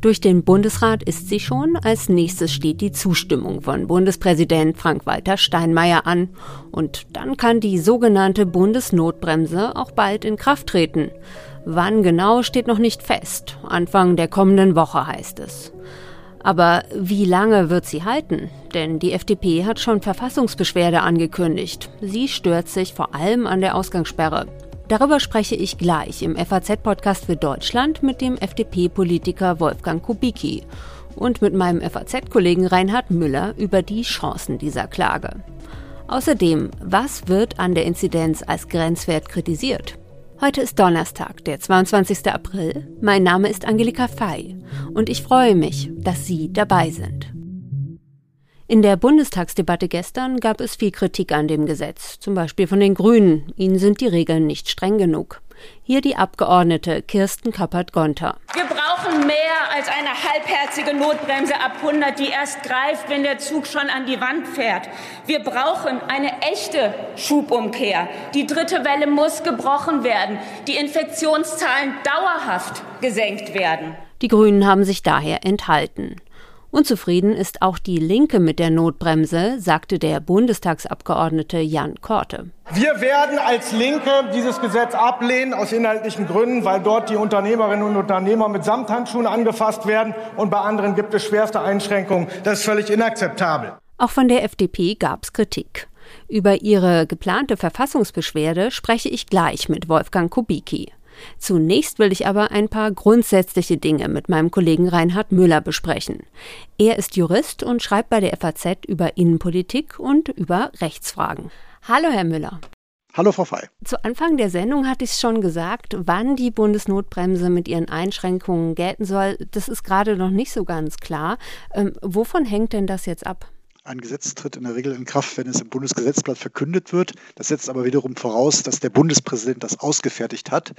Durch den Bundesrat ist sie schon. Als nächstes steht die Zustimmung von Bundespräsident Frank-Walter Steinmeier an. Und dann kann die sogenannte Bundesnotbremse auch bald in Kraft treten. Wann genau steht noch nicht fest. Anfang der kommenden Woche heißt es. Aber wie lange wird sie halten? Denn die FDP hat schon Verfassungsbeschwerde angekündigt. Sie stört sich vor allem an der Ausgangssperre. Darüber spreche ich gleich im FAZ-Podcast für Deutschland mit dem FDP-Politiker Wolfgang Kubicki und mit meinem FAZ-Kollegen Reinhard Müller über die Chancen dieser Klage. Außerdem, was wird an der Inzidenz als Grenzwert kritisiert? Heute ist Donnerstag, der 22. April. Mein Name ist Angelika Fey und ich freue mich, dass Sie dabei sind. In der Bundestagsdebatte gestern gab es viel Kritik an dem Gesetz, zum Beispiel von den Grünen. Ihnen sind die Regeln nicht streng genug. Hier die Abgeordnete Kirsten Kappert-Gonter. Wir brauchen mehr als eine halbherzige Notbremse ab 100, die erst greift, wenn der Zug schon an die Wand fährt. Wir brauchen eine echte Schubumkehr. Die dritte Welle muss gebrochen werden. Die Infektionszahlen dauerhaft gesenkt werden. Die Grünen haben sich daher enthalten. Unzufrieden ist auch die Linke mit der Notbremse, sagte der Bundestagsabgeordnete Jan Korte. Wir werden als Linke dieses Gesetz ablehnen, aus inhaltlichen Gründen, weil dort die Unternehmerinnen und Unternehmer mit Samthandschuhen angefasst werden und bei anderen gibt es schwerste Einschränkungen. Das ist völlig inakzeptabel. Auch von der FDP gab es Kritik. Über ihre geplante Verfassungsbeschwerde spreche ich gleich mit Wolfgang Kubicki. Zunächst will ich aber ein paar grundsätzliche Dinge mit meinem Kollegen Reinhard Müller besprechen. Er ist Jurist und schreibt bei der FAZ über Innenpolitik und über Rechtsfragen. Hallo, Herr Müller. Hallo, Frau Fey. Zu Anfang der Sendung hatte ich es schon gesagt, wann die Bundesnotbremse mit ihren Einschränkungen gelten soll. Das ist gerade noch nicht so ganz klar. Ähm, wovon hängt denn das jetzt ab? Ein Gesetz tritt in der Regel in Kraft, wenn es im Bundesgesetzblatt verkündet wird. Das setzt aber wiederum voraus, dass der Bundespräsident das ausgefertigt hat.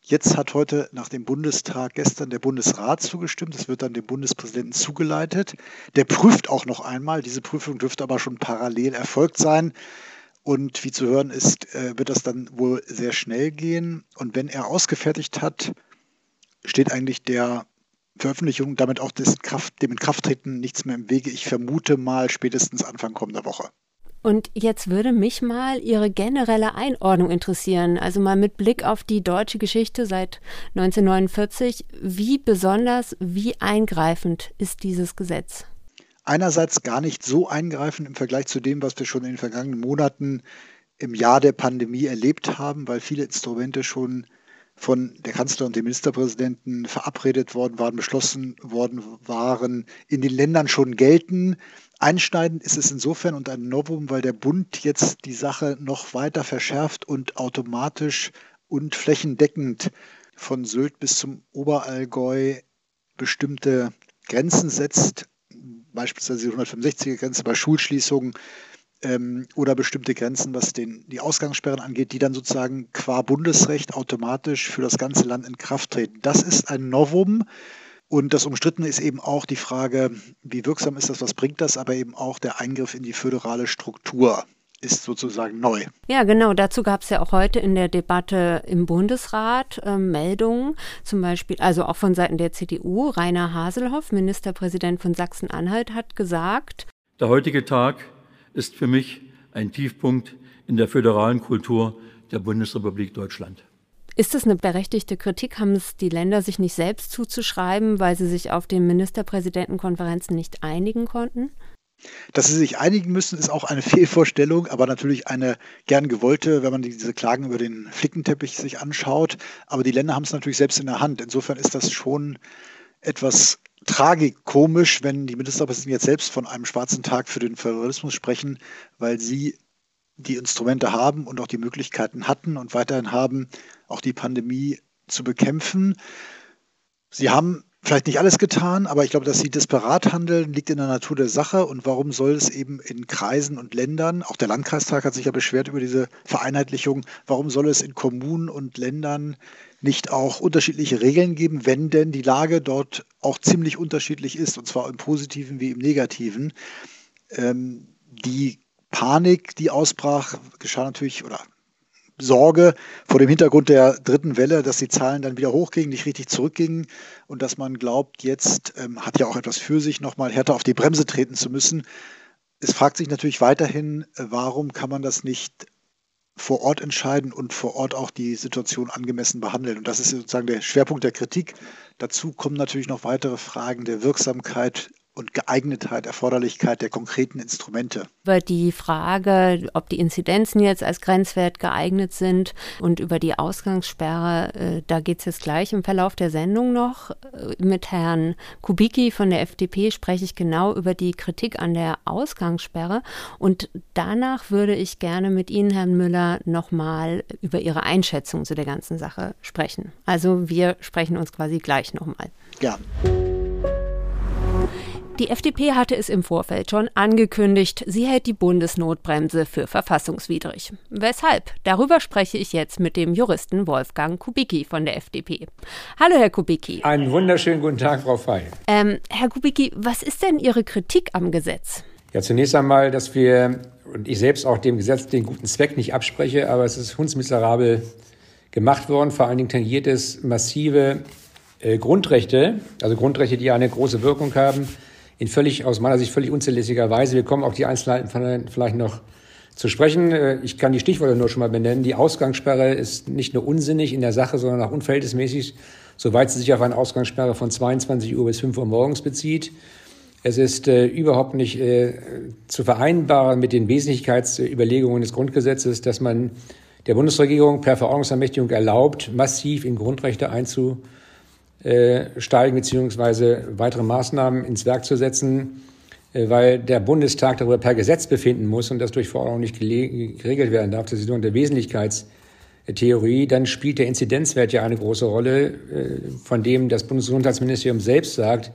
Jetzt hat heute nach dem Bundestag gestern der Bundesrat zugestimmt. Das wird dann dem Bundespräsidenten zugeleitet. Der prüft auch noch einmal. Diese Prüfung dürfte aber schon parallel erfolgt sein. Und wie zu hören ist, äh, wird das dann wohl sehr schnell gehen. Und wenn er ausgefertigt hat, steht eigentlich der Veröffentlichung, damit auch des Kraft, dem Inkrafttreten nichts mehr im Wege. Ich vermute mal spätestens Anfang kommender Woche. Und jetzt würde mich mal Ihre generelle Einordnung interessieren, also mal mit Blick auf die deutsche Geschichte seit 1949. Wie besonders, wie eingreifend ist dieses Gesetz? Einerseits gar nicht so eingreifend im Vergleich zu dem, was wir schon in den vergangenen Monaten im Jahr der Pandemie erlebt haben, weil viele Instrumente schon von der Kanzler und dem Ministerpräsidenten verabredet worden waren, beschlossen worden waren, in den Ländern schon gelten. Einschneidend ist es insofern und ein Novum, weil der Bund jetzt die Sache noch weiter verschärft und automatisch und flächendeckend von Sylt bis zum Oberallgäu bestimmte Grenzen setzt, beispielsweise die 165er Grenze bei Schulschließungen, ähm, oder bestimmte Grenzen, was den, die Ausgangssperren angeht, die dann sozusagen qua Bundesrecht automatisch für das ganze Land in Kraft treten. Das ist ein Novum. Und das Umstrittene ist eben auch die Frage, wie wirksam ist das, was bringt das, aber eben auch der Eingriff in die föderale Struktur ist sozusagen neu. Ja, genau. Dazu gab es ja auch heute in der Debatte im Bundesrat äh, Meldungen, zum Beispiel, also auch von Seiten der CDU. Rainer Haselhoff, Ministerpräsident von Sachsen-Anhalt, hat gesagt, der heutige Tag ist für mich ein Tiefpunkt in der föderalen Kultur der Bundesrepublik Deutschland. Ist es eine berechtigte Kritik? Haben es die Länder sich nicht selbst zuzuschreiben, weil sie sich auf den Ministerpräsidentenkonferenzen nicht einigen konnten? Dass sie sich einigen müssen, ist auch eine Fehlvorstellung, aber natürlich eine gern gewollte, wenn man diese Klagen über den Flickenteppich sich anschaut. Aber die Länder haben es natürlich selbst in der Hand. Insofern ist das schon etwas tragikomisch, wenn die Ministerpräsidenten jetzt selbst von einem schwarzen Tag für den Föderalismus sprechen, weil sie die Instrumente haben und auch die Möglichkeiten hatten und weiterhin haben, auch die Pandemie zu bekämpfen. Sie haben vielleicht nicht alles getan, aber ich glaube, dass sie desperat handeln, liegt in der Natur der Sache. Und warum soll es eben in Kreisen und Ländern, auch der Landkreistag hat sich ja beschwert über diese Vereinheitlichung, warum soll es in Kommunen und Ländern nicht auch unterschiedliche Regeln geben, wenn denn die Lage dort auch ziemlich unterschiedlich ist, und zwar im positiven wie im negativen. Ähm, die Panik, die ausbrach, geschah natürlich oder Sorge vor dem Hintergrund der dritten Welle, dass die Zahlen dann wieder hochgingen, nicht richtig zurückgingen und dass man glaubt, jetzt ähm, hat ja auch etwas für sich, nochmal härter auf die Bremse treten zu müssen. Es fragt sich natürlich weiterhin, äh, warum kann man das nicht vor Ort entscheiden und vor Ort auch die Situation angemessen behandeln. Und das ist sozusagen der Schwerpunkt der Kritik. Dazu kommen natürlich noch weitere Fragen der Wirksamkeit und Geeignetheit, Erforderlichkeit der konkreten Instrumente. Über die Frage, ob die Inzidenzen jetzt als Grenzwert geeignet sind und über die Ausgangssperre, äh, da geht es jetzt gleich im Verlauf der Sendung noch. Äh, mit Herrn Kubicki von der FDP spreche ich genau über die Kritik an der Ausgangssperre. Und danach würde ich gerne mit Ihnen, Herrn Müller, nochmal über Ihre Einschätzung zu der ganzen Sache sprechen. Also wir sprechen uns quasi gleich nochmal. Ja. Die FDP hatte es im Vorfeld schon angekündigt, sie hält die Bundesnotbremse für verfassungswidrig. Weshalb? Darüber spreche ich jetzt mit dem Juristen Wolfgang Kubicki von der FDP. Hallo, Herr Kubicki. Einen wunderschönen guten Tag, Frau Fey. Ähm, Herr Kubicki, was ist denn Ihre Kritik am Gesetz? Ja, zunächst einmal, dass wir, und ich selbst auch dem Gesetz den guten Zweck nicht abspreche, aber es ist hundsmiserabel gemacht worden. Vor allen Dingen tangiert es massive äh, Grundrechte, also Grundrechte, die eine große Wirkung haben in völlig, aus meiner Sicht völlig unzulässiger Weise. Wir kommen auf die Einzelheiten vielleicht noch zu sprechen. Äh, ich kann die Stichworte nur schon mal benennen. Die Ausgangssperre ist nicht nur unsinnig in der Sache, sondern auch unverhältnismäßig, soweit sie sich auf eine Ausgangssperre von 22 Uhr bis 5 Uhr morgens bezieht. Es ist äh, überhaupt nicht äh, zu vereinbaren mit den Wesentlichkeitsüberlegungen des Grundgesetzes, dass man der Bundesregierung per Verordnungsermächtigung erlaubt, massiv in Grundrechte einzugreifen äh, steigen bzw. weitere Maßnahmen ins Werk zu setzen, äh, weil der Bundestag darüber per Gesetz befinden muss und das durch Verordnung nicht geregelt werden darf. Das ist nur der Wesentlichkeitstheorie. Dann spielt der Inzidenzwert ja eine große Rolle, äh, von dem das Bundesgesundheitsministerium selbst sagt,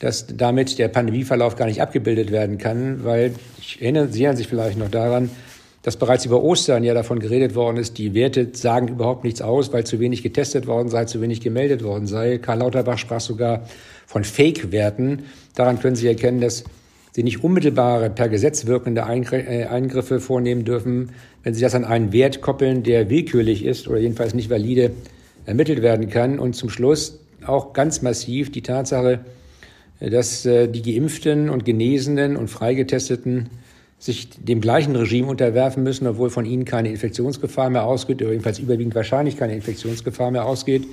dass damit der Pandemieverlauf gar nicht abgebildet werden kann, weil, ich erinnere, Sie erinnern sich vielleicht noch daran, dass bereits über Ostern ja davon geredet worden ist, die Werte sagen überhaupt nichts aus, weil zu wenig getestet worden sei, zu wenig gemeldet worden sei. Karl Lauterbach sprach sogar von Fake-Werten. Daran können Sie erkennen, dass Sie nicht unmittelbare, per Gesetz wirkende äh, Eingriffe vornehmen dürfen, wenn Sie das an einen Wert koppeln, der willkürlich ist oder jedenfalls nicht valide ermittelt werden kann. Und zum Schluss auch ganz massiv die Tatsache, dass äh, die Geimpften und Genesenen und Freigetesteten sich dem gleichen Regime unterwerfen müssen, obwohl von ihnen keine Infektionsgefahr mehr ausgeht, oder jedenfalls überwiegend wahrscheinlich keine Infektionsgefahr mehr ausgeht.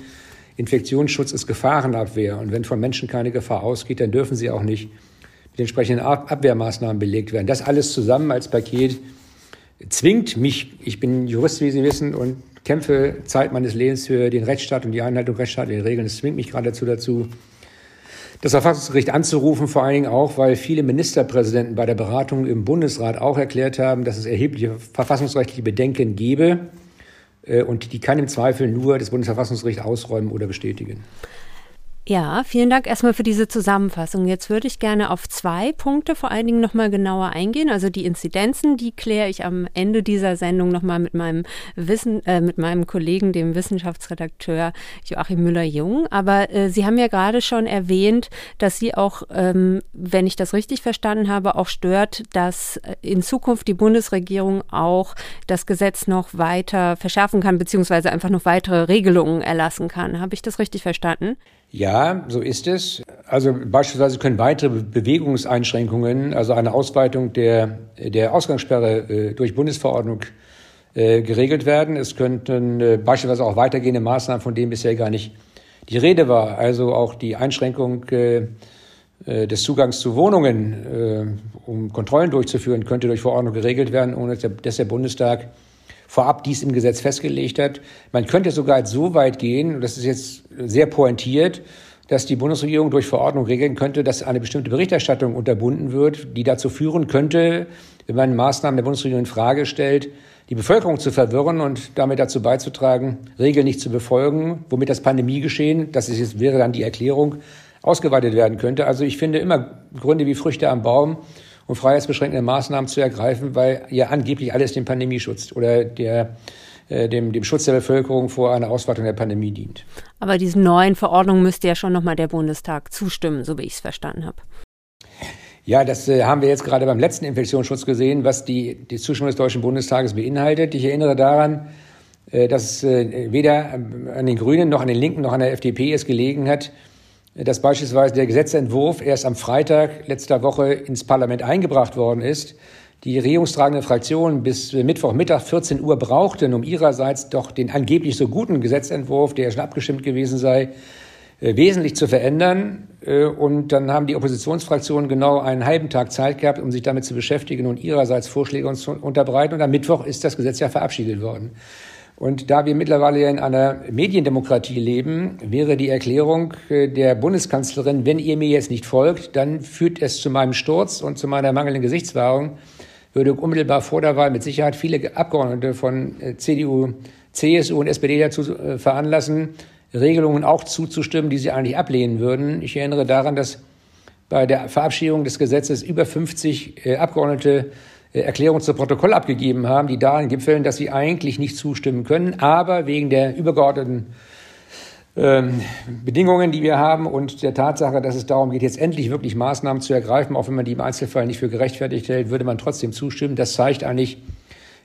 Infektionsschutz ist Gefahrenabwehr. Und wenn von Menschen keine Gefahr ausgeht, dann dürfen sie auch nicht mit entsprechenden Abwehrmaßnahmen belegt werden. Das alles zusammen als Paket zwingt mich, ich bin Jurist, wie Sie wissen, und kämpfe Zeit meines Lebens für den Rechtsstaat und die Einhaltung rechtsstaatlicher Regeln. Es zwingt mich geradezu dazu, das Verfassungsgericht anzurufen, vor allen Dingen auch, weil viele Ministerpräsidenten bei der Beratung im Bundesrat auch erklärt haben, dass es erhebliche verfassungsrechtliche Bedenken gebe. Äh, und die kann im Zweifel nur das Bundesverfassungsgericht ausräumen oder bestätigen. Ja, vielen Dank erstmal für diese Zusammenfassung. Jetzt würde ich gerne auf zwei Punkte vor allen Dingen nochmal genauer eingehen. Also die Inzidenzen, die kläre ich am Ende dieser Sendung nochmal mit meinem Wissen, äh, mit meinem Kollegen, dem Wissenschaftsredakteur Joachim Müller-Jung. Aber äh, Sie haben ja gerade schon erwähnt, dass Sie auch, ähm, wenn ich das richtig verstanden habe, auch stört, dass äh, in Zukunft die Bundesregierung auch das Gesetz noch weiter verschärfen kann, beziehungsweise einfach noch weitere Regelungen erlassen kann. Habe ich das richtig verstanden? Ja, so ist es. Also beispielsweise können weitere Bewegungseinschränkungen, also eine Ausweitung der, der Ausgangssperre äh, durch Bundesverordnung äh, geregelt werden. Es könnten äh, beispielsweise auch weitergehende Maßnahmen, von denen bisher gar nicht die Rede war. Also auch die Einschränkung des Zugangs zu Wohnungen, um Kontrollen durchzuführen, könnte durch Verordnung geregelt werden, ohne dass der Bundestag vorab dies im Gesetz festgelegt hat. Man könnte sogar so weit gehen, und das ist jetzt sehr pointiert, dass die Bundesregierung durch Verordnung regeln könnte, dass eine bestimmte Berichterstattung unterbunden wird, die dazu führen könnte, wenn man Maßnahmen der Bundesregierung in Frage stellt, die Bevölkerung zu verwirren und damit dazu beizutragen, Regeln nicht zu befolgen, womit das Pandemiegeschehen, das ist jetzt, wäre dann die Erklärung, ausgeweitet werden könnte. Also ich finde immer Gründe wie Früchte am Baum und freiheitsbeschränkende Maßnahmen zu ergreifen, weil ja angeblich alles dem Pandemieschutz oder der, äh, dem, dem Schutz der Bevölkerung vor einer Ausweitung der Pandemie dient. Aber diesen neuen Verordnungen müsste ja schon nochmal der Bundestag zustimmen, so wie ich es verstanden habe. Ja, das äh, haben wir jetzt gerade beim letzten Infektionsschutz gesehen, was die, die Zustimmung des Deutschen Bundestages beinhaltet. Ich erinnere daran, äh, dass äh, weder an den Grünen noch an den Linken noch an der FDP es gelegen hat, dass beispielsweise der Gesetzentwurf erst am Freitag letzter Woche ins Parlament eingebracht worden ist. Die regierungstragende Fraktion bis Mittwochmittag 14 Uhr brauchten, um ihrerseits doch den angeblich so guten Gesetzentwurf, der schon abgestimmt gewesen sei, äh, wesentlich zu verändern. Äh, und dann haben die Oppositionsfraktionen genau einen halben Tag Zeit gehabt, um sich damit zu beschäftigen und ihrerseits Vorschläge zu unterbreiten. Und am Mittwoch ist das Gesetz ja verabschiedet worden. Und da wir mittlerweile in einer Mediendemokratie leben, wäre die Erklärung äh, der Bundeskanzlerin, wenn ihr mir jetzt nicht folgt, dann führt es zu meinem Sturz und zu meiner mangelnden Gesichtswahrung, würde unmittelbar vor der Wahl mit Sicherheit viele Abgeordnete von CDU, CSU und SPD dazu veranlassen, Regelungen auch zuzustimmen, die sie eigentlich ablehnen würden. Ich erinnere daran, dass bei der Verabschiedung des Gesetzes über 50 äh, Abgeordnete äh, Erklärungen zu Protokoll abgegeben haben, die darin gipfeln, dass sie eigentlich nicht zustimmen können, aber wegen der übergeordneten ähm, Bedingungen, die wir haben und der Tatsache, dass es darum geht, jetzt endlich wirklich Maßnahmen zu ergreifen, auch wenn man die im Einzelfall nicht für gerechtfertigt hält, würde man trotzdem zustimmen. Das zeigt eigentlich,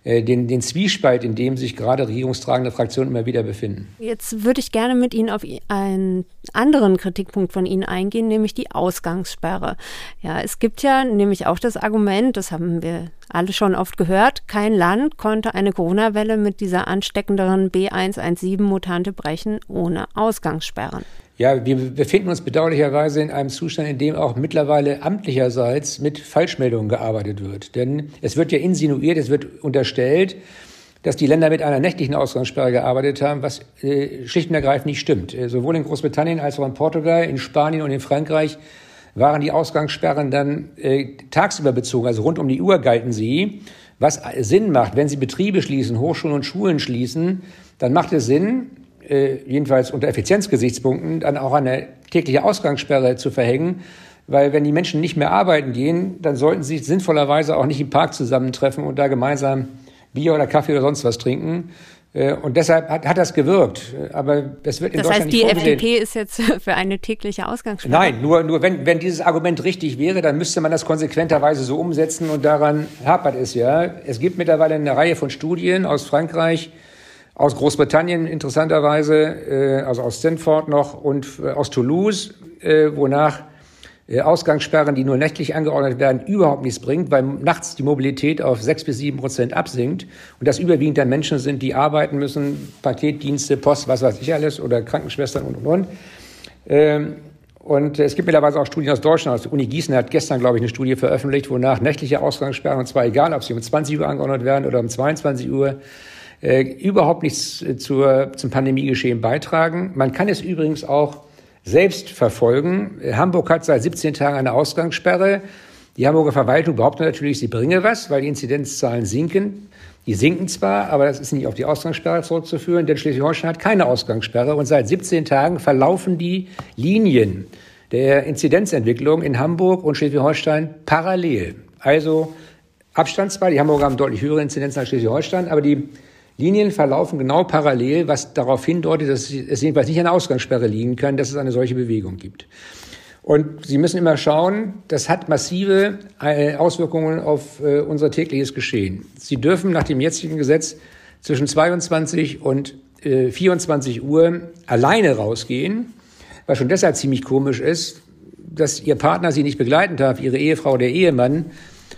den, den Zwiespalt, in dem sich gerade regierungstragende Fraktionen immer wieder befinden. Jetzt würde ich gerne mit Ihnen auf einen anderen Kritikpunkt von Ihnen eingehen, nämlich die Ausgangssperre. Ja, es gibt ja nämlich auch das Argument, das haben wir alle schon oft gehört, kein Land konnte eine Corona-Welle mit dieser ansteckenderen B117-Mutante brechen ohne Ausgangssperren. Ja, wir befinden uns bedauerlicherweise in einem Zustand, in dem auch mittlerweile amtlicherseits mit Falschmeldungen gearbeitet wird. Denn es wird ja insinuiert, es wird unterstellt, dass die Länder mit einer nächtlichen Ausgangssperre gearbeitet haben, was äh, schlicht und ergreifend nicht stimmt. Äh, sowohl in Großbritannien als auch in Portugal, in Spanien und in Frankreich waren die Ausgangssperren dann äh, tagsüber bezogen, also rund um die Uhr galten sie. Was Sinn macht, wenn Sie Betriebe schließen, Hochschulen und Schulen schließen, dann macht es Sinn, äh, jedenfalls unter Effizienzgesichtspunkten, dann auch eine tägliche Ausgangssperre zu verhängen. Weil wenn die Menschen nicht mehr arbeiten gehen, dann sollten sie sinnvollerweise auch nicht im Park zusammentreffen und da gemeinsam Bier oder Kaffee oder sonst was trinken. Äh, und deshalb hat, hat das gewirkt. Aber das wird in das Deutschland heißt, die nicht FDP ist jetzt für eine tägliche Ausgangssperre? Nein, nur, nur wenn, wenn dieses Argument richtig wäre, dann müsste man das konsequenterweise so umsetzen und daran hapert es ja. Es gibt mittlerweile eine Reihe von Studien aus Frankreich, aus Großbritannien interessanterweise, äh, also aus Stanford noch und äh, aus Toulouse, äh, wonach Ausgangssperren, die nur nächtlich angeordnet werden, überhaupt nichts bringt, weil nachts die Mobilität auf sechs bis sieben Prozent absinkt und das überwiegend dann Menschen sind, die arbeiten müssen, Paketdienste, Post, was weiß ich alles oder Krankenschwestern und und und. Ähm, und es gibt mittlerweile auch Studien aus Deutschland. Also die Uni Gießen hat gestern, glaube ich, eine Studie veröffentlicht, wonach nächtliche Ausgangssperren, und zwar egal, ob sie um 20 Uhr angeordnet werden oder um 22 Uhr, äh, überhaupt nichts äh, zur, zum Pandemiegeschehen beitragen. Man kann es übrigens auch selbst verfolgen. Hamburg hat seit 17 Tagen eine Ausgangssperre. Die Hamburger Verwaltung behauptet natürlich, sie bringe was, weil die Inzidenzzahlen sinken. Die sinken zwar, aber das ist nicht auf die Ausgangssperre zurückzuführen, denn Schleswig-Holstein hat keine Ausgangssperre und seit 17 Tagen verlaufen die Linien der Inzidenzentwicklung in Hamburg und Schleswig-Holstein parallel. Also Abstand zwar, die Hamburger haben deutlich höhere Inzidenzen als Schleswig-Holstein, aber die Linien verlaufen genau parallel, was darauf hindeutet, dass es jedenfalls nicht an der Ausgangssperre liegen kann, dass es eine solche Bewegung gibt. Und Sie müssen immer schauen, das hat massive äh, Auswirkungen auf äh, unser tägliches Geschehen. Sie dürfen nach dem jetzigen Gesetz zwischen 22 und 24 äh, Uhr alleine rausgehen, was schon deshalb ziemlich komisch ist, dass Ihr Partner Sie nicht begleiten darf, Ihre Ehefrau, der Ehemann,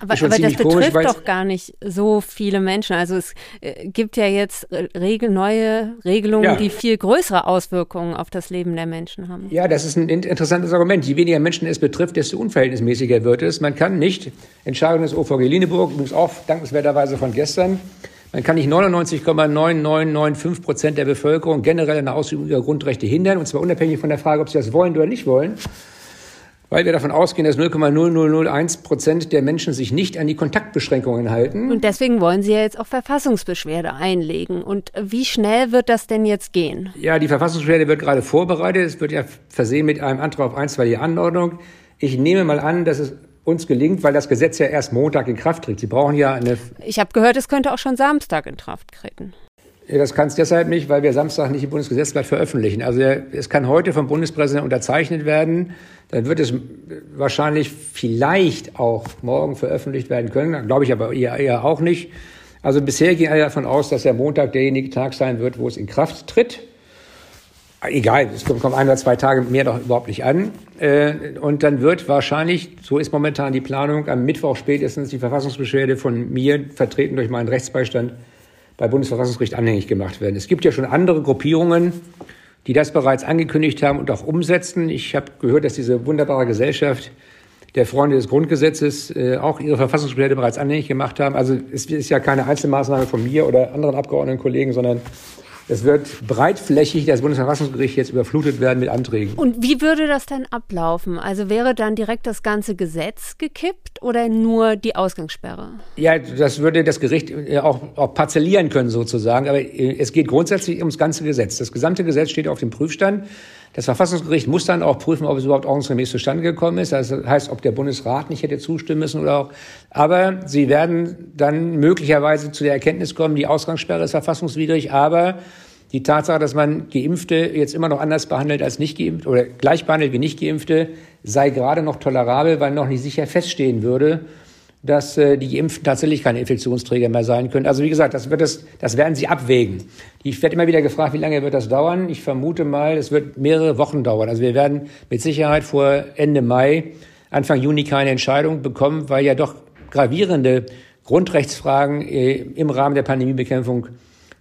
aber, aber das betrifft komisch, doch gar nicht so viele Menschen. Also es äh, gibt ja jetzt Regel, neue Regelungen, ja. die viel größere Auswirkungen auf das Leben der Menschen haben. Ja, das ist ein interessantes Argument. Je weniger Menschen es betrifft, desto unverhältnismäßiger wird es. Man kann nicht, Entscheidung des OVG Lieneburg, übrigens auch dankenswerterweise von gestern, man kann nicht 99,9995 Prozent der Bevölkerung generell an der Ausübung ihrer Grundrechte hindern, und zwar unabhängig von der Frage, ob sie das wollen oder nicht wollen weil wir davon ausgehen, dass 0,0001 Prozent der Menschen sich nicht an die Kontaktbeschränkungen halten. Und deswegen wollen Sie ja jetzt auch Verfassungsbeschwerde einlegen. Und wie schnell wird das denn jetzt gehen? Ja, die Verfassungsbeschwerde wird gerade vorbereitet. Es wird ja versehen mit einem Antrag auf einstweilige Anordnung. Ich nehme mal an, dass es uns gelingt, weil das Gesetz ja erst Montag in Kraft tritt. Sie brauchen ja eine. Ich habe gehört, es könnte auch schon Samstag in Kraft treten. Das kann es deshalb nicht, weil wir Samstag nicht im Bundesgesetzblatt veröffentlichen. Also es kann heute vom Bundespräsidenten unterzeichnet werden. Dann wird es wahrscheinlich vielleicht auch morgen veröffentlicht werden können. Glaube ich aber eher, eher auch nicht. Also bisher gehen alle davon aus, dass der Montag derjenige Tag sein wird, wo es in Kraft tritt. Egal, es kommt ein oder zwei Tage mehr doch überhaupt nicht an. Äh, und dann wird wahrscheinlich, so ist momentan die Planung, am Mittwoch spätestens die Verfassungsbeschwerde von mir, vertreten durch meinen Rechtsbeistand, bei Bundesverfassungsgericht anhängig gemacht werden. Es gibt ja schon andere Gruppierungen, die das bereits angekündigt haben und auch umsetzen. Ich habe gehört, dass diese wunderbare Gesellschaft der Freunde des Grundgesetzes äh, auch ihre Verfassungsbeschwerde bereits anhängig gemacht haben. Also es ist ja keine Einzelmaßnahme von mir oder anderen Abgeordnetenkollegen, sondern es wird breitflächig das Bundesverfassungsgericht jetzt überflutet werden mit Anträgen. Und wie würde das denn ablaufen? Also wäre dann direkt das ganze Gesetz gekippt oder nur die Ausgangssperre? Ja, das würde das Gericht äh, auch, auch parzellieren können sozusagen. Aber äh, es geht grundsätzlich ums ganze Gesetz. Das gesamte Gesetz steht auf dem Prüfstand. Das Verfassungsgericht muss dann auch prüfen, ob es überhaupt ordnungsgemäß zustande gekommen ist. Das heißt, ob der Bundesrat nicht hätte zustimmen müssen oder auch. Aber sie werden dann möglicherweise zu der Erkenntnis kommen, die Ausgangssperre ist verfassungswidrig, aber die Tatsache, dass man Geimpfte jetzt immer noch anders behandelt als nicht geimpft oder gleich behandelt wie nicht Geimpfte, sei gerade noch tolerabel, weil noch nicht sicher feststehen würde, dass äh, die Geimpften tatsächlich keine Infektionsträger mehr sein können. Also wie gesagt, das, wird das, das werden sie abwägen. Ich werde immer wieder gefragt, wie lange wird das dauern? Ich vermute mal, es wird mehrere Wochen dauern. Also wir werden mit Sicherheit vor Ende Mai, Anfang Juni keine Entscheidung bekommen, weil ja doch gravierende Grundrechtsfragen äh, im Rahmen der Pandemiebekämpfung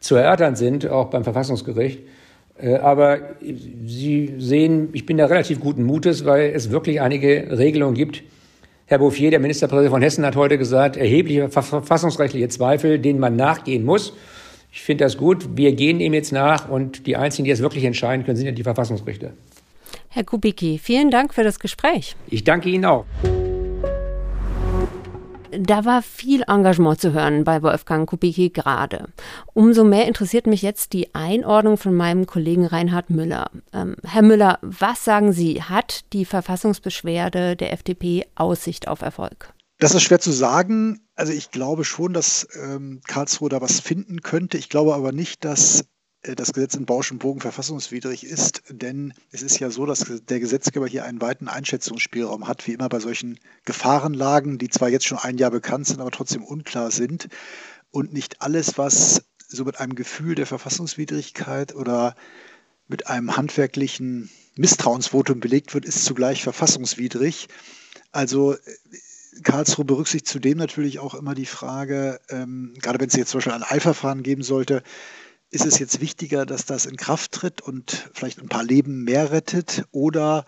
zu erörtern sind, auch beim Verfassungsgericht. Äh, aber Sie sehen, ich bin da relativ guten Mutes, weil es wirklich einige Regelungen gibt, Herr Bouffier, der Ministerpräsident von Hessen, hat heute gesagt, erhebliche verfassungsrechtliche Zweifel, denen man nachgehen muss. Ich finde das gut. Wir gehen ihm jetzt nach und die Einzigen, die es wirklich entscheiden können, sind ja die Verfassungsrichter. Herr Kubicki, vielen Dank für das Gespräch. Ich danke Ihnen auch. Da war viel Engagement zu hören bei Wolfgang Kubicki gerade. Umso mehr interessiert mich jetzt die Einordnung von meinem Kollegen Reinhard Müller. Ähm, Herr Müller, was sagen Sie, hat die Verfassungsbeschwerde der FDP Aussicht auf Erfolg? Das ist schwer zu sagen. Also ich glaube schon, dass ähm, Karlsruhe da was finden könnte. Ich glaube aber nicht, dass das Gesetz in Bausch und Bogen verfassungswidrig ist, denn es ist ja so, dass der Gesetzgeber hier einen weiten Einschätzungsspielraum hat, wie immer bei solchen Gefahrenlagen, die zwar jetzt schon ein Jahr bekannt sind, aber trotzdem unklar sind. Und nicht alles, was so mit einem Gefühl der Verfassungswidrigkeit oder mit einem handwerklichen Misstrauensvotum belegt wird, ist zugleich verfassungswidrig. Also äh, Karlsruhe berücksichtigt zudem natürlich auch immer die Frage, ähm, gerade wenn es jetzt zum Beispiel ein Eilverfahren geben sollte, ist es jetzt wichtiger, dass das in Kraft tritt und vielleicht ein paar Leben mehr rettet oder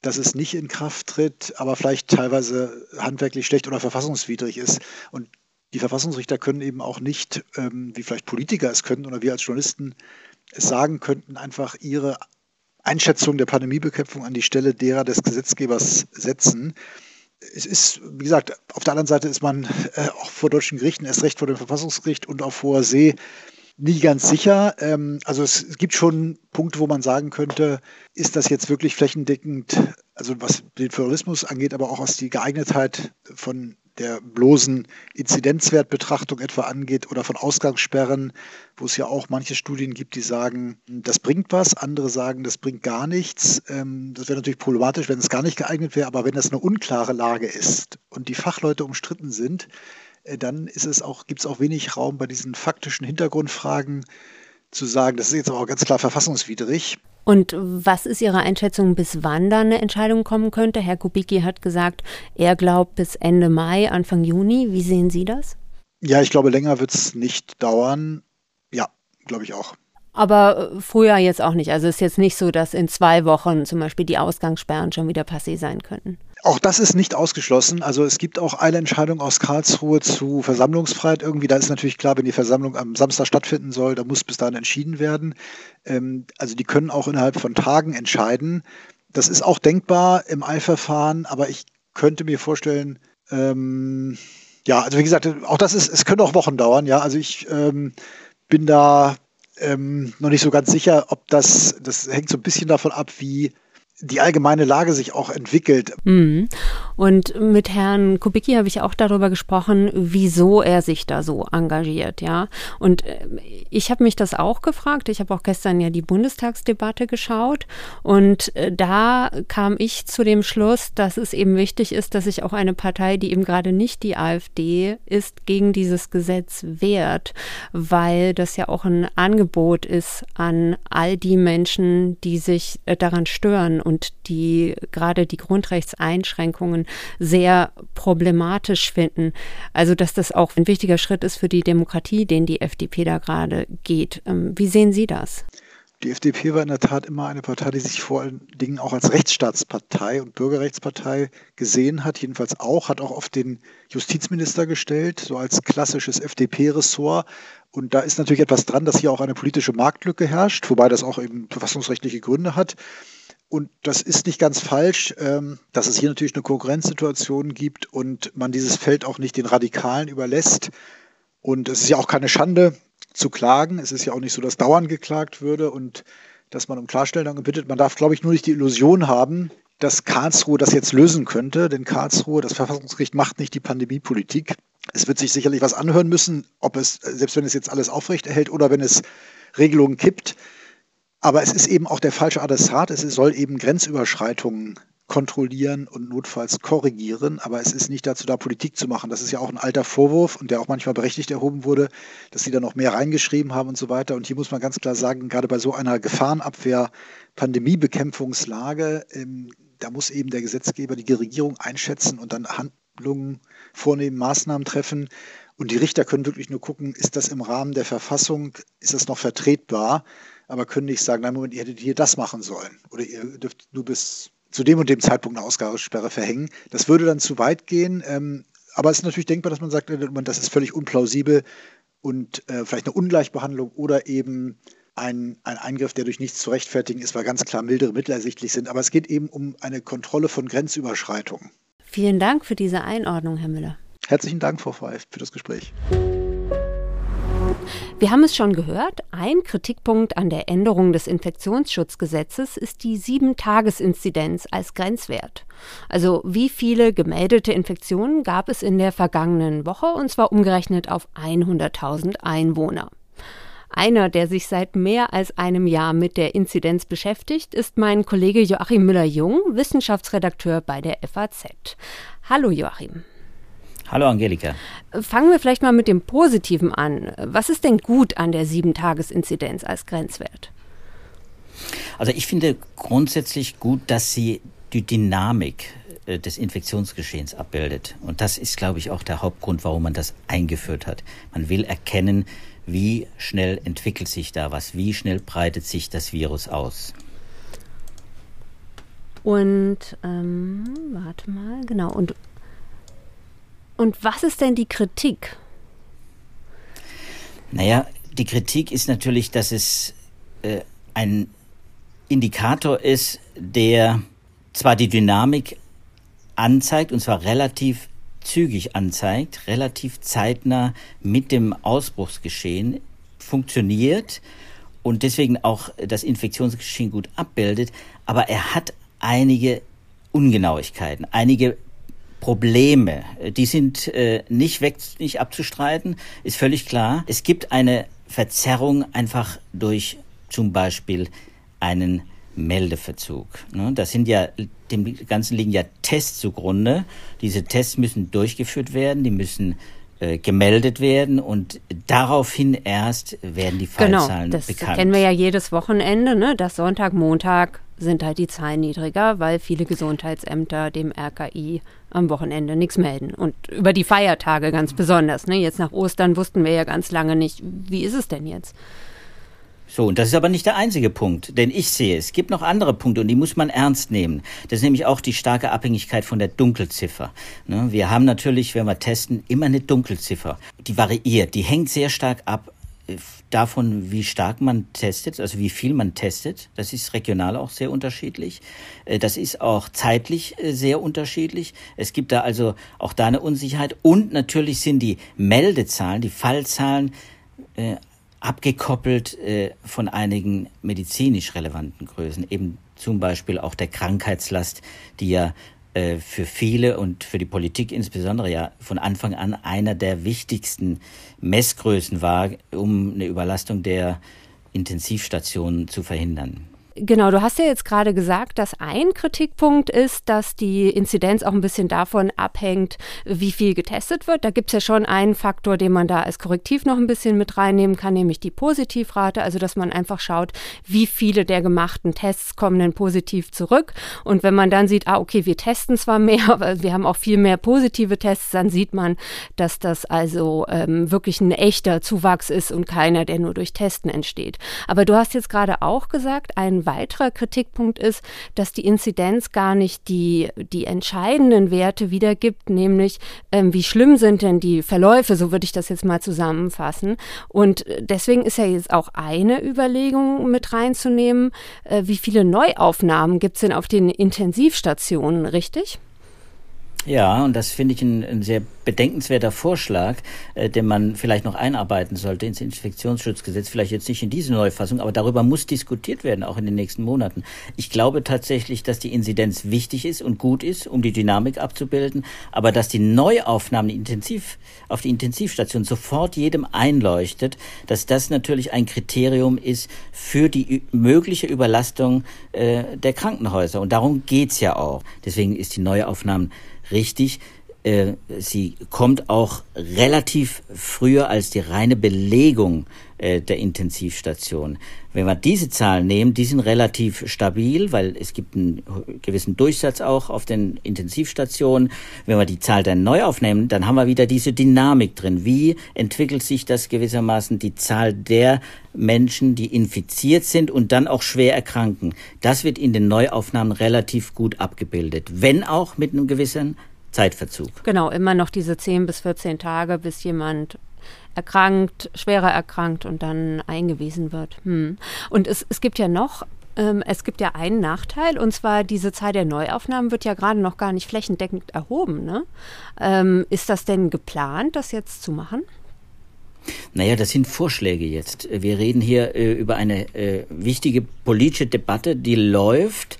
dass es nicht in Kraft tritt, aber vielleicht teilweise handwerklich schlecht oder verfassungswidrig ist. Und die Verfassungsrichter können eben auch nicht, ähm, wie vielleicht Politiker es könnten oder wir als Journalisten es sagen könnten, einfach ihre Einschätzung der Pandemiebekämpfung an die Stelle derer des Gesetzgebers setzen. Es ist, wie gesagt, auf der anderen Seite ist man äh, auch vor deutschen Gerichten, erst recht vor dem Verfassungsgericht und auf hoher See nie ganz sicher. Ähm, also es gibt schon Punkte, wo man sagen könnte, ist das jetzt wirklich flächendeckend, also was den Föderalismus angeht, aber auch was die Geeignetheit von der bloßen Inzidenzwertbetrachtung etwa angeht oder von Ausgangssperren, wo es ja auch manche Studien gibt, die sagen, das bringt was, andere sagen, das bringt gar nichts. Ähm, das wäre natürlich problematisch, wenn es gar nicht geeignet wäre, aber wenn das eine unklare Lage ist und die Fachleute umstritten sind, dann ist es auch, gibt es auch wenig Raum bei diesen faktischen Hintergrundfragen zu sagen, das ist jetzt aber auch ganz klar verfassungswidrig. Und was ist Ihre Einschätzung, bis wann da eine Entscheidung kommen könnte? Herr Kubicki hat gesagt, er glaubt bis Ende Mai, Anfang Juni. Wie sehen Sie das? Ja, ich glaube, länger wird es nicht dauern. Ja, glaube ich auch. Aber äh, früher jetzt auch nicht. Also es ist jetzt nicht so, dass in zwei Wochen zum Beispiel die Ausgangssperren schon wieder passé sein könnten. Auch das ist nicht ausgeschlossen. Also es gibt auch eine Entscheidung aus Karlsruhe zu Versammlungsfreiheit irgendwie. Da ist natürlich klar, wenn die Versammlung am Samstag stattfinden soll, da muss bis dahin entschieden werden. Ähm, also die können auch innerhalb von Tagen entscheiden. Das ist auch denkbar im Eilverfahren, aber ich könnte mir vorstellen, ähm, ja, also wie gesagt, auch das ist, es könnte auch Wochen dauern, ja. Also ich ähm, bin da ähm, noch nicht so ganz sicher, ob das, das hängt so ein bisschen davon ab, wie die allgemeine Lage sich auch entwickelt. Mhm. Und mit Herrn Kubicki habe ich auch darüber gesprochen, wieso er sich da so engagiert, ja. Und äh, ich habe mich das auch gefragt. Ich habe auch gestern ja die Bundestagsdebatte geschaut und äh, da kam ich zu dem Schluss, dass es eben wichtig ist, dass sich auch eine Partei, die eben gerade nicht die AfD ist, gegen dieses Gesetz wehrt, weil das ja auch ein Angebot ist an all die Menschen, die sich äh, daran stören und die gerade die Grundrechtseinschränkungen sehr problematisch finden. Also dass das auch ein wichtiger Schritt ist für die Demokratie, den die FDP da gerade geht. Ähm, wie sehen Sie das? Die FDP war in der Tat immer eine Partei, die sich vor allen Dingen auch als Rechtsstaatspartei und Bürgerrechtspartei gesehen hat, jedenfalls auch, hat auch auf den Justizminister gestellt, so als klassisches FDP-Ressort. Und da ist natürlich etwas dran, dass hier auch eine politische Marktlücke herrscht, wobei das auch eben verfassungsrechtliche Gründe hat. Und das ist nicht ganz falsch, ähm, dass es hier natürlich eine Konkurrenzsituation gibt und man dieses Feld auch nicht den Radikalen überlässt. Und es ist ja auch keine Schande zu klagen. Es ist ja auch nicht so, dass dauernd geklagt würde und dass man um Klarstellung bittet. Man darf, glaube ich, nur nicht die Illusion haben, dass Karlsruhe das jetzt lösen könnte. Denn Karlsruhe, das Verfassungsgericht, macht nicht die Pandemiepolitik. Es wird sich sicherlich was anhören müssen, ob es, selbst wenn es jetzt alles aufrecht erhält oder wenn es Regelungen kippt, aber es ist eben auch der falsche Adressat. Es soll eben Grenzüberschreitungen kontrollieren und notfalls korrigieren. Aber es ist nicht dazu da, Politik zu machen. Das ist ja auch ein alter Vorwurf und der auch manchmal berechtigt erhoben wurde, dass sie da noch mehr reingeschrieben haben und so weiter. Und hier muss man ganz klar sagen, gerade bei so einer Gefahrenabwehr, Pandemiebekämpfungslage, ähm, da muss eben der Gesetzgeber die Regierung einschätzen und dann Handlungen vornehmen, Maßnahmen treffen. Und die Richter können wirklich nur gucken, ist das im Rahmen der Verfassung, ist das noch vertretbar? Aber können nicht sagen, nein, Moment, ihr hättet hier das machen sollen. Oder ihr dürft nur bis zu dem und dem Zeitpunkt eine Ausgabesperre verhängen. Das würde dann zu weit gehen. Ähm, aber es ist natürlich denkbar, dass man sagt, äh, das ist völlig unplausibel und äh, vielleicht eine Ungleichbehandlung oder eben ein, ein Eingriff, der durch nichts zu rechtfertigen ist, weil ganz klar mildere Mittel ersichtlich sind. Aber es geht eben um eine Kontrolle von Grenzüberschreitungen. Vielen Dank für diese Einordnung, Herr Müller. Herzlichen Dank, Frau Frey, für das Gespräch. Wir haben es schon gehört, ein Kritikpunkt an der Änderung des Infektionsschutzgesetzes ist die Sieben-Tages-Inzidenz als Grenzwert. Also wie viele gemeldete Infektionen gab es in der vergangenen Woche, und zwar umgerechnet auf 100.000 Einwohner. Einer, der sich seit mehr als einem Jahr mit der Inzidenz beschäftigt, ist mein Kollege Joachim Müller-Jung, Wissenschaftsredakteur bei der FAZ. Hallo Joachim. Hallo Angelika. Fangen wir vielleicht mal mit dem Positiven an. Was ist denn gut an der Sieben-Tages-Inzidenz als Grenzwert? Also ich finde grundsätzlich gut, dass sie die Dynamik äh, des Infektionsgeschehens abbildet. Und das ist, glaube ich, auch der Hauptgrund, warum man das eingeführt hat. Man will erkennen, wie schnell entwickelt sich da was, wie schnell breitet sich das Virus aus. Und ähm, warte mal, genau. Und und was ist denn die Kritik? Naja, die Kritik ist natürlich, dass es äh, ein Indikator ist, der zwar die Dynamik anzeigt, und zwar relativ zügig anzeigt, relativ zeitnah mit dem Ausbruchsgeschehen funktioniert und deswegen auch das Infektionsgeschehen gut abbildet, aber er hat einige Ungenauigkeiten, einige Probleme, die sind äh, nicht weg, nicht abzustreiten, ist völlig klar. Es gibt eine Verzerrung einfach durch zum Beispiel einen Meldeverzug. Ne? Das sind ja, dem Ganzen liegen ja Tests zugrunde. Diese Tests müssen durchgeführt werden, die müssen äh, gemeldet werden und daraufhin erst werden die genau, Fallzahlen genau, das bekannt. kennen wir ja jedes Wochenende, ne? dass Sonntag, Montag sind halt die Zahlen niedriger, weil viele Gesundheitsämter dem RKI am Wochenende nichts melden. Und über die Feiertage ganz besonders. Ne? Jetzt nach Ostern wussten wir ja ganz lange nicht, wie ist es denn jetzt? So, und das ist aber nicht der einzige Punkt, denn ich sehe, es gibt noch andere Punkte und die muss man ernst nehmen. Das ist nämlich auch die starke Abhängigkeit von der Dunkelziffer. Ne? Wir haben natürlich, wenn wir testen, immer eine Dunkelziffer. Die variiert, die hängt sehr stark ab davon, wie stark man testet, also wie viel man testet. Das ist regional auch sehr unterschiedlich. Äh, das ist auch zeitlich äh, sehr unterschiedlich. Es gibt da also auch da eine Unsicherheit. Und natürlich sind die Meldezahlen, die Fallzahlen äh, abgekoppelt äh, von einigen medizinisch relevanten Größen, eben zum Beispiel auch der Krankheitslast, die ja äh, für viele und für die Politik insbesondere ja von Anfang an einer der wichtigsten Messgrößen war, um eine Überlastung der Intensivstationen zu verhindern. Genau, du hast ja jetzt gerade gesagt, dass ein Kritikpunkt ist, dass die Inzidenz auch ein bisschen davon abhängt, wie viel getestet wird. Da gibt es ja schon einen Faktor, den man da als Korrektiv noch ein bisschen mit reinnehmen kann, nämlich die Positivrate, also dass man einfach schaut, wie viele der gemachten Tests kommen denn positiv zurück. Und wenn man dann sieht, ah, okay, wir testen zwar mehr, aber wir haben auch viel mehr positive Tests, dann sieht man, dass das also ähm, wirklich ein echter Zuwachs ist und keiner, der nur durch Testen entsteht. Aber du hast jetzt gerade auch gesagt, ein weiterer Kritikpunkt ist, dass die Inzidenz gar nicht die, die entscheidenden Werte wiedergibt, nämlich ähm, wie schlimm sind denn die Verläufe, so würde ich das jetzt mal zusammenfassen. Und äh, deswegen ist ja jetzt auch eine Überlegung mit reinzunehmen, äh, wie viele Neuaufnahmen gibt es denn auf den Intensivstationen, richtig? Ja, und das finde ich ein, ein, sehr bedenkenswerter Vorschlag, äh, den man vielleicht noch einarbeiten sollte ins Infektionsschutzgesetz, vielleicht jetzt nicht in diese Neufassung, aber darüber muss diskutiert werden, auch in den nächsten Monaten. Ich glaube tatsächlich, dass die Inzidenz wichtig ist und gut ist, um die Dynamik abzubilden, aber dass die Neuaufnahmen intensiv, auf die Intensivstation sofort jedem einleuchtet, dass das natürlich ein Kriterium ist für die mögliche Überlastung äh, der Krankenhäuser. Und darum geht's ja auch. Deswegen ist die Neuaufnahmen richtig. Äh, sie kommt auch relativ früher als die reine Belegung äh, der Intensivstation. Wenn wir diese Zahlen nehmen, die sind relativ stabil, weil es gibt einen gewissen Durchsatz auch auf den Intensivstationen. Wenn wir die Zahl dann neu aufnehmen, dann haben wir wieder diese Dynamik drin. Wie entwickelt sich das gewissermaßen die Zahl der Menschen, die infiziert sind und dann auch schwer erkranken? Das wird in den Neuaufnahmen relativ gut abgebildet, wenn auch mit einem gewissen Zeitverzug. Genau, immer noch diese 10 bis 14 Tage, bis jemand erkrankt, schwerer erkrankt und dann eingewiesen wird. Hm. Und es, es gibt ja noch ähm, es gibt ja einen Nachteil, und zwar diese Zahl der Neuaufnahmen wird ja gerade noch gar nicht flächendeckend erhoben. Ne? Ähm, ist das denn geplant, das jetzt zu machen? Naja, das sind Vorschläge jetzt. Wir reden hier äh, über eine äh, wichtige politische Debatte, die läuft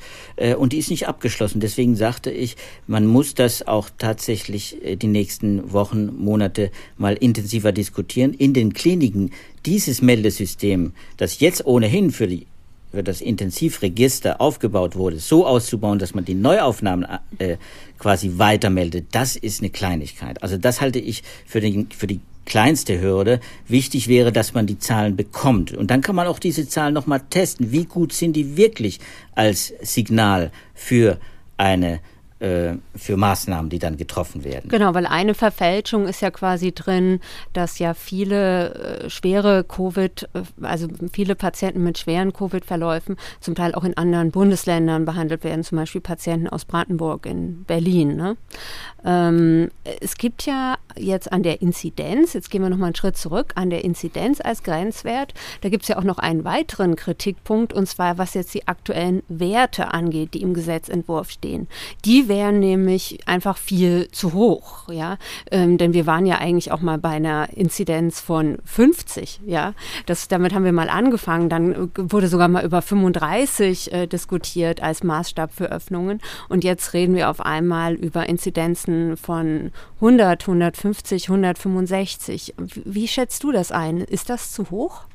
und die ist nicht abgeschlossen. Deswegen sagte ich, man muss das auch tatsächlich äh, die nächsten Wochen, Monate mal intensiver diskutieren. In den Kliniken dieses Meldesystem, das jetzt ohnehin für die für das Intensivregister aufgebaut wurde, so auszubauen, dass man die Neuaufnahmen äh, quasi weitermeldet, das ist eine Kleinigkeit. Also das halte ich für, den, für die kleinste Hürde. Wichtig wäre, dass man die Zahlen bekommt. Und dann kann man auch diese Zahlen nochmal testen. Wie gut sind die wirklich als Signal für eine für Maßnahmen, die dann getroffen werden. Genau, weil eine Verfälschung ist ja quasi drin, dass ja viele äh, schwere Covid, äh, also viele Patienten mit schweren Covid-Verläufen zum Teil auch in anderen Bundesländern behandelt werden, zum Beispiel Patienten aus Brandenburg in Berlin. Ne? Ähm, es gibt ja jetzt an der Inzidenz, jetzt gehen wir nochmal einen Schritt zurück, an der Inzidenz als Grenzwert, da gibt es ja auch noch einen weiteren Kritikpunkt, und zwar was jetzt die aktuellen Werte angeht, die im Gesetzentwurf stehen. Die wären nämlich einfach viel zu hoch, ja, ähm, denn wir waren ja eigentlich auch mal bei einer Inzidenz von 50, ja, das, damit haben wir mal angefangen, dann wurde sogar mal über 35 äh, diskutiert als Maßstab für Öffnungen und jetzt reden wir auf einmal über Inzidenzen von 100, 150, 165. Wie schätzt du das ein? Ist das zu hoch?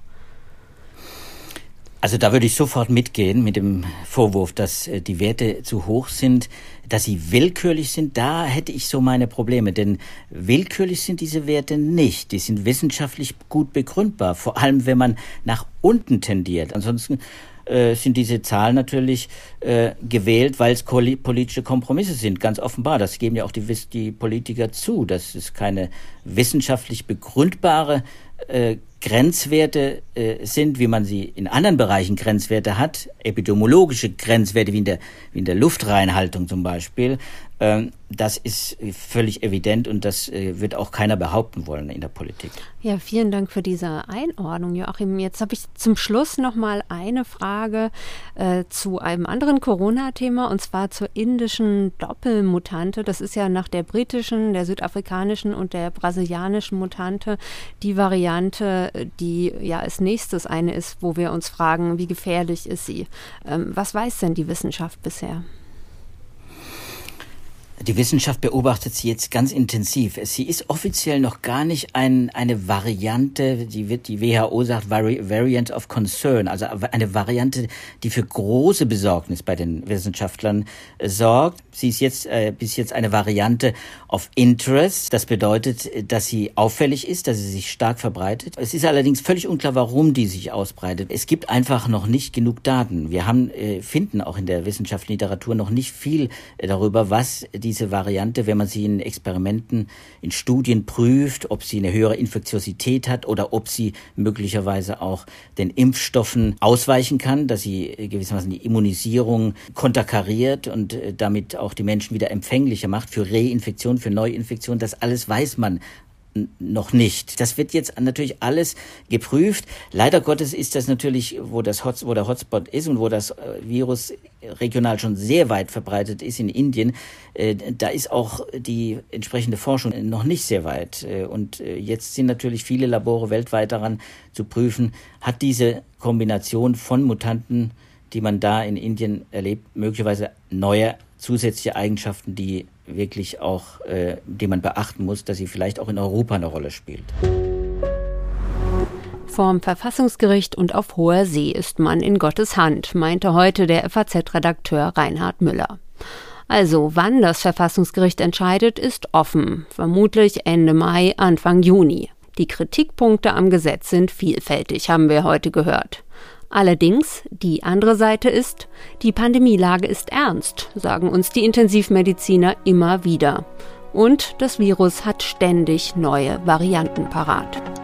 Also da würde ich sofort mitgehen mit dem Vorwurf, dass äh, die Werte zu hoch sind, dass sie willkürlich sind. Da hätte ich so meine Probleme, denn willkürlich sind diese Werte nicht. Die sind wissenschaftlich gut begründbar, vor allem wenn man nach unten tendiert. Ansonsten äh, sind diese Zahlen natürlich äh, gewählt, weil es politische Kompromisse sind, ganz offenbar. Das geben ja auch die, die Politiker zu. Das ist keine wissenschaftlich begründbare äh, Grenzwerte äh, sind, wie man sie in anderen Bereichen Grenzwerte hat, epidemiologische Grenzwerte wie in der, wie in der Luftreinhaltung zum Beispiel, das ist völlig evident und das äh, wird auch keiner behaupten wollen in der Politik. Ja, vielen Dank für diese Einordnung, Joachim. Jetzt habe ich zum Schluss noch mal eine Frage äh, zu einem anderen Corona-Thema und zwar zur indischen Doppelmutante. Das ist ja nach der britischen, der südafrikanischen und der brasilianischen Mutante die Variante Variante, die ja als nächstes eine ist, wo wir uns fragen, wie gefährlich ist sie? Ähm, was weiß denn die Wissenschaft bisher? Die Wissenschaft beobachtet sie jetzt ganz intensiv. Sie ist offiziell noch gar nicht ein, eine Variante, die wird die WHO sagt Vari Variant of Concern, also eine Variante, die für große Besorgnis bei den Wissenschaftlern äh, sorgt. Sie ist jetzt äh, bis jetzt eine Variante of Interest. Das bedeutet, dass sie auffällig ist, dass sie sich stark verbreitet. Es ist allerdings völlig unklar, warum die sich ausbreitet. Es gibt einfach noch nicht genug Daten. Wir haben äh, finden auch in der wissenschaftlichen Literatur noch nicht viel äh, darüber, was die diese Variante, wenn man sie in Experimenten, in Studien prüft, ob sie eine höhere Infektiosität hat oder ob sie möglicherweise auch den Impfstoffen ausweichen kann, dass sie gewissermaßen die Immunisierung konterkariert und äh, damit auch die Menschen wieder empfänglicher macht für Reinfektion, für Neuinfektion. Das alles weiß man noch nicht. Das wird jetzt natürlich alles geprüft. Leider Gottes ist das natürlich, wo das Hot, wo der Hotspot ist und wo das äh, Virus regional schon sehr weit verbreitet ist in Indien, äh, da ist auch die entsprechende Forschung noch nicht sehr weit. Äh, und äh, jetzt sind natürlich viele Labore weltweit daran zu prüfen, hat diese Kombination von Mutanten, die man da in Indien erlebt, möglicherweise neue zusätzliche Eigenschaften, die wirklich auch, die man beachten muss, dass sie vielleicht auch in Europa eine Rolle spielt. Vorm Verfassungsgericht und auf hoher See ist man in Gottes Hand, meinte heute der FAZ-Redakteur Reinhard Müller. Also, wann das Verfassungsgericht entscheidet, ist offen, vermutlich Ende Mai, Anfang Juni. Die Kritikpunkte am Gesetz sind vielfältig, haben wir heute gehört. Allerdings, die andere Seite ist, die Pandemielage ist ernst, sagen uns die Intensivmediziner immer wieder. Und das Virus hat ständig neue Varianten parat.